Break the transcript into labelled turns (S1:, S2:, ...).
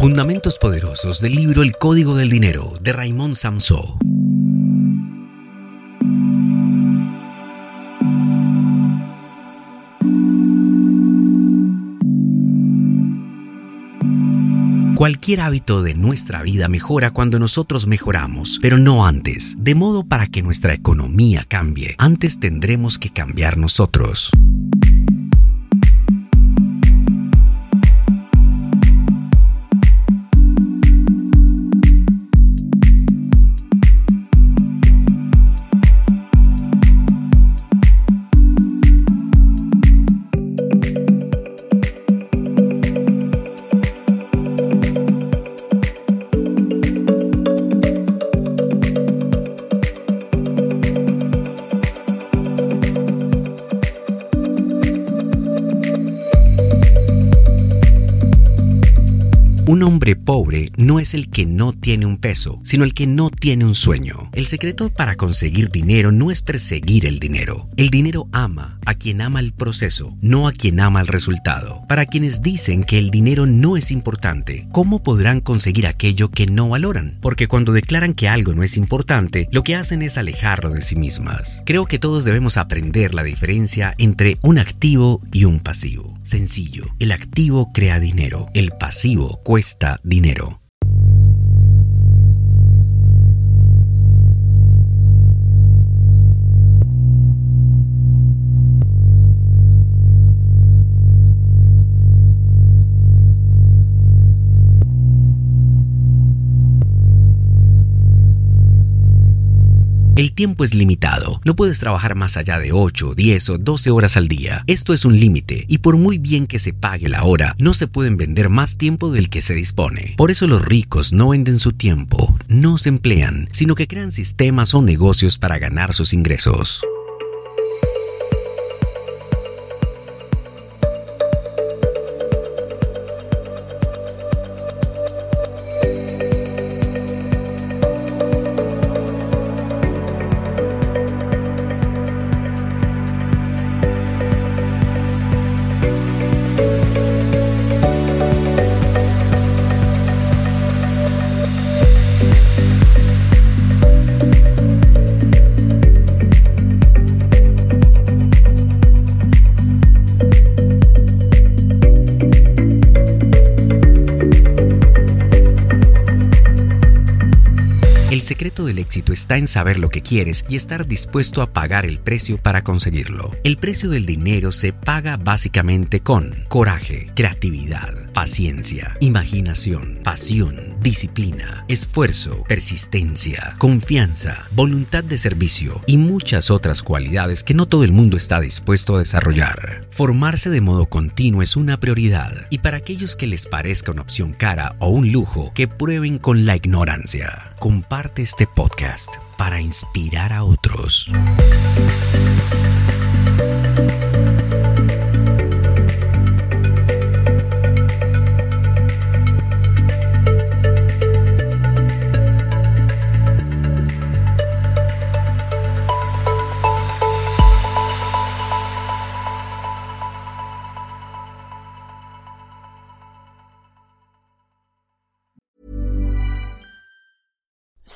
S1: Fundamentos poderosos del libro El Código del Dinero de Raymond Samso. Cualquier hábito de nuestra vida mejora cuando nosotros mejoramos, pero no antes. De modo para que nuestra economía cambie, antes tendremos que cambiar nosotros. Un hombre pobre no es el que no tiene un peso, sino el que no tiene un sueño. El secreto para conseguir dinero no es perseguir el dinero. El dinero ama a quien ama el proceso, no a quien ama el resultado. Para quienes dicen que el dinero no es importante, ¿cómo podrán conseguir aquello que no valoran? Porque cuando declaran que algo no es importante, lo que hacen es alejarlo de sí mismas. Creo que todos debemos aprender la diferencia entre un activo y un pasivo. Sencillo, el activo crea dinero, el pasivo cuesta dinero. El tiempo es limitado. No puedes trabajar más allá de 8, 10 o 12 horas al día. Esto es un límite y por muy bien que se pague la hora, no se pueden vender más tiempo del que se dispone. Por eso los ricos no venden su tiempo, no se emplean, sino que crean sistemas o negocios para ganar sus ingresos. El secreto del éxito está en saber lo que quieres y estar dispuesto a pagar el precio para conseguirlo. El precio del dinero se paga básicamente con coraje, creatividad, paciencia, imaginación, pasión, disciplina, esfuerzo, persistencia, confianza, voluntad de servicio y muchas otras cualidades que no todo el mundo está dispuesto a desarrollar. Formarse de modo continuo es una prioridad y para aquellos que les parezca una opción cara o un lujo, que prueben con la ignorancia. Comparte este podcast para inspirar a otros.